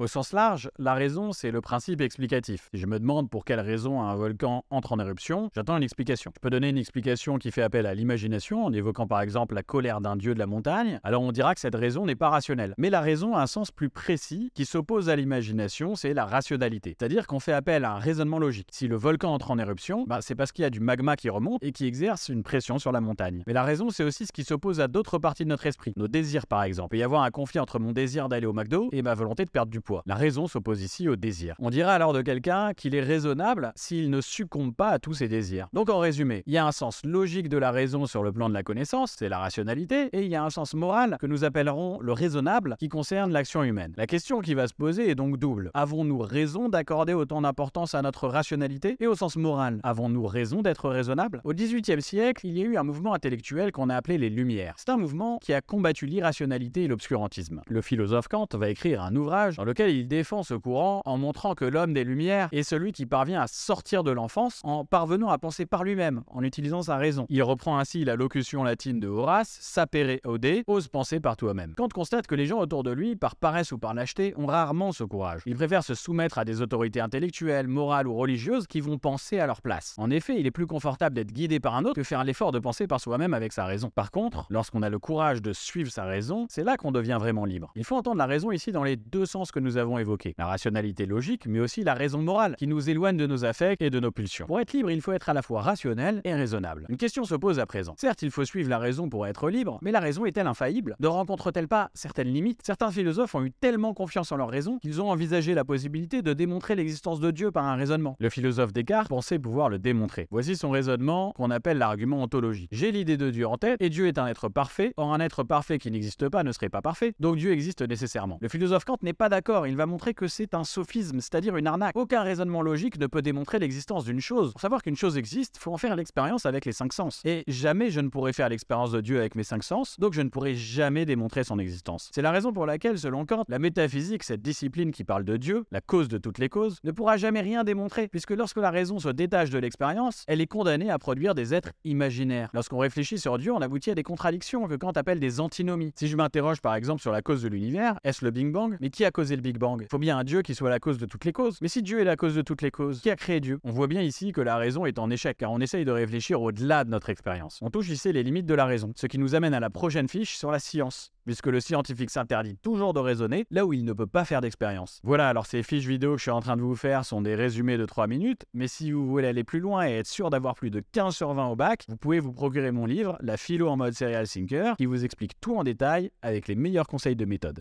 Au sens large, la raison, c'est le principe explicatif. Si je me demande pour quelle raison un volcan entre en éruption, j'attends une explication. Je peux donner une explication qui fait appel à l'imagination, en évoquant par exemple la colère d'un dieu de la montagne, alors on dira que cette raison n'est pas rationnelle. Mais la raison a un sens plus précis qui s'oppose à l'imagination, c'est la rationalité. C'est-à-dire qu'on fait appel à un raisonnement logique. Si le volcan entre en éruption, bah, c'est parce qu'il y a du magma qui remonte et qui exerce une pression sur la montagne. Mais la raison, c'est aussi ce qui s'oppose à d'autres parties de notre esprit, nos désirs par exemple. Il peut y avoir un conflit entre mon désir d'aller au McDo et ma volonté de perdre du poids. La raison s'oppose ici au désir. On dirait alors de quelqu'un qu'il est raisonnable s'il ne succombe pas à tous ses désirs. Donc en résumé, il y a un sens logique de la raison sur le plan de la connaissance, c'est la rationalité, et il y a un sens moral que nous appellerons le raisonnable qui concerne l'action humaine. La question qui va se poser est donc double. Avons-nous raison d'accorder autant d'importance à notre rationalité Et au sens moral, avons-nous raison d'être raisonnables? Au XVIIIe siècle, il y a eu un mouvement intellectuel qu'on a appelé les Lumières. C'est un mouvement qui a combattu l'irrationalité et l'obscurantisme. Le philosophe Kant va écrire un ouvrage dans lequel il défend ce courant en montrant que l'homme des Lumières est celui qui parvient à sortir de l'enfance en parvenant à penser par lui-même, en utilisant sa raison. Il reprend ainsi la locution latine de Horace, sapere ode, ose penser par toi-même. Kant constate que les gens autour de lui, par paresse ou par lâcheté, ont rarement ce courage. Ils préfèrent se soumettre à des autorités intellectuelles, morales ou religieuses qui vont penser à leur place. En effet, il est plus confortable d'être guidé par un autre que faire l'effort de penser par soi-même avec sa raison. Par contre, lorsqu'on a le courage de suivre sa raison, c'est là qu'on devient vraiment libre. Il faut entendre la raison ici dans les deux sens que nous avons évoqués. La rationalité logique, mais aussi la raison morale, qui nous éloigne de nos affects et de nos pulsions. Pour être libre, il faut être à la fois rationnel et raisonnable. Une question se pose à présent. Certes, il faut suivre la raison pour être libre, mais la raison est-elle infaillible? Ne rencontre-t-elle pas certaines limites? Certains philosophes ont eu tellement confiance en leur raison qu'ils ont envisagé la possibilité de démontrer l'existence de Dieu par un raisonnement. Le philosophe Descartes pensait pouvoir le démontrer. Voici son raisonnement qu'on appelle l'argument ontologique. J'ai l'idée de Dieu en tête, et Dieu est un être parfait. Or, un être parfait qui n'existe pas ne serait pas parfait, donc Dieu existe nécessairement. Le philosophe Kant n'est pas il va montrer que c'est un sophisme, c'est-à-dire une arnaque. Aucun raisonnement logique ne peut démontrer l'existence d'une chose. Pour savoir qu'une chose existe, faut en faire l'expérience avec les cinq sens. Et jamais je ne pourrai faire l'expérience de Dieu avec mes cinq sens, donc je ne pourrai jamais démontrer son existence. C'est la raison pour laquelle, selon Kant, la métaphysique, cette discipline qui parle de Dieu, la cause de toutes les causes, ne pourra jamais rien démontrer, puisque lorsque la raison se détache de l'expérience, elle est condamnée à produire des êtres imaginaires. Lorsqu'on réfléchit sur Dieu, on aboutit à des contradictions que Kant appelle des antinomies. Si je m'interroge par exemple sur la cause de l'univers, est-ce le Big Bang? Mais qui a causé Big Bang faut bien un Dieu qui soit la cause de toutes les causes. Mais si Dieu est la cause de toutes les causes, qui a créé Dieu? On voit bien ici que la raison est en échec, car on essaye de réfléchir au-delà de notre expérience. On touche ici les limites de la raison, ce qui nous amène à la prochaine fiche sur la science puisque le scientifique s'interdit toujours de raisonner là où il ne peut pas faire d'expérience. Voilà, alors ces fiches vidéo que je suis en train de vous faire sont des résumés de 3 minutes, mais si vous voulez aller plus loin et être sûr d'avoir plus de 15 sur 20 au bac, vous pouvez vous procurer mon livre, La philo en mode serial thinker, qui vous explique tout en détail avec les meilleurs conseils de méthode.